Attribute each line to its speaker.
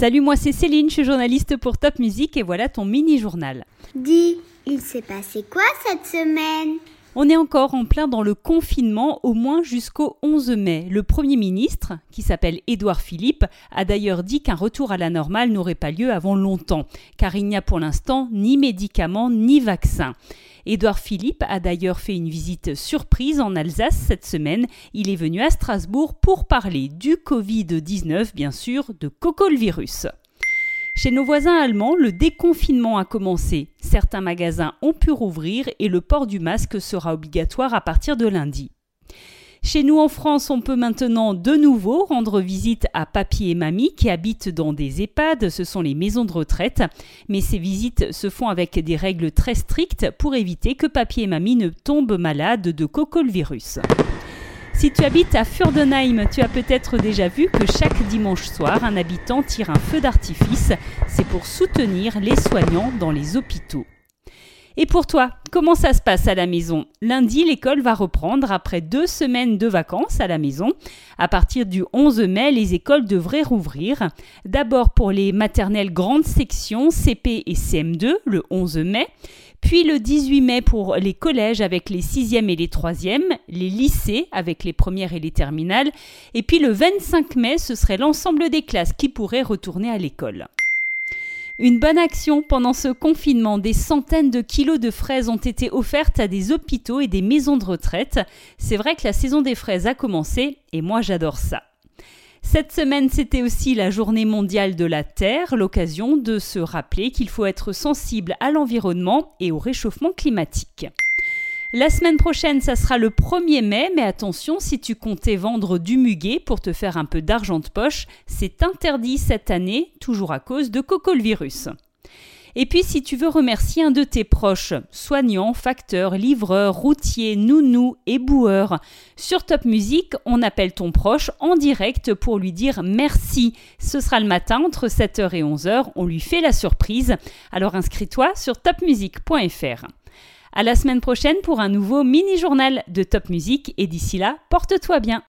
Speaker 1: Salut, moi c'est Céline, je suis journaliste pour Top Music et voilà ton mini-journal.
Speaker 2: Dis, il s'est passé quoi cette semaine?
Speaker 1: On est encore en plein dans le confinement, au moins jusqu'au 11 mai. Le Premier ministre, qui s'appelle Édouard Philippe, a d'ailleurs dit qu'un retour à la normale n'aurait pas lieu avant longtemps, car il n'y a pour l'instant ni médicaments ni vaccins. Édouard Philippe a d'ailleurs fait une visite surprise en Alsace cette semaine. Il est venu à Strasbourg pour parler du Covid-19, bien sûr, de cocolvirus. Chez nos voisins allemands, le déconfinement a commencé. Certains magasins ont pu rouvrir et le port du masque sera obligatoire à partir de lundi. Chez nous en France, on peut maintenant de nouveau rendre visite à papy et mamie qui habitent dans des EHPAD, ce sont les maisons de retraite, mais ces visites se font avec des règles très strictes pour éviter que papy et mamie ne tombent malades de cocolvirus. Si tu habites à Furdenheim, tu as peut-être déjà vu que chaque dimanche soir, un habitant tire un feu d'artifice. C'est pour soutenir les soignants dans les hôpitaux. Et pour toi, comment ça se passe à la maison? Lundi, l'école va reprendre après deux semaines de vacances à la maison. À partir du 11 mai, les écoles devraient rouvrir. D'abord pour les maternelles grandes sections CP et CM2 le 11 mai puis le 18 mai pour les collèges avec les 6e et les 3e, les lycées avec les premières et les terminales, et puis le 25 mai, ce serait l'ensemble des classes qui pourraient retourner à l'école. Une bonne action pendant ce confinement, des centaines de kilos de fraises ont été offertes à des hôpitaux et des maisons de retraite. C'est vrai que la saison des fraises a commencé et moi j'adore ça. Cette semaine, c'était aussi la journée mondiale de la Terre, l'occasion de se rappeler qu'il faut être sensible à l'environnement et au réchauffement climatique. La semaine prochaine, ça sera le 1er mai, mais attention, si tu comptais vendre du muguet pour te faire un peu d'argent de poche, c'est interdit cette année, toujours à cause de cocolvirus. Et puis si tu veux remercier un de tes proches, soignant, facteur, livreur, routier, nounou, éboueur, sur Top Music, on appelle ton proche en direct pour lui dire merci. Ce sera le matin entre 7h et 11h, on lui fait la surprise. Alors inscris-toi sur topmusic.fr. À la semaine prochaine pour un nouveau mini-journal de Top Music et d'ici là, porte-toi bien.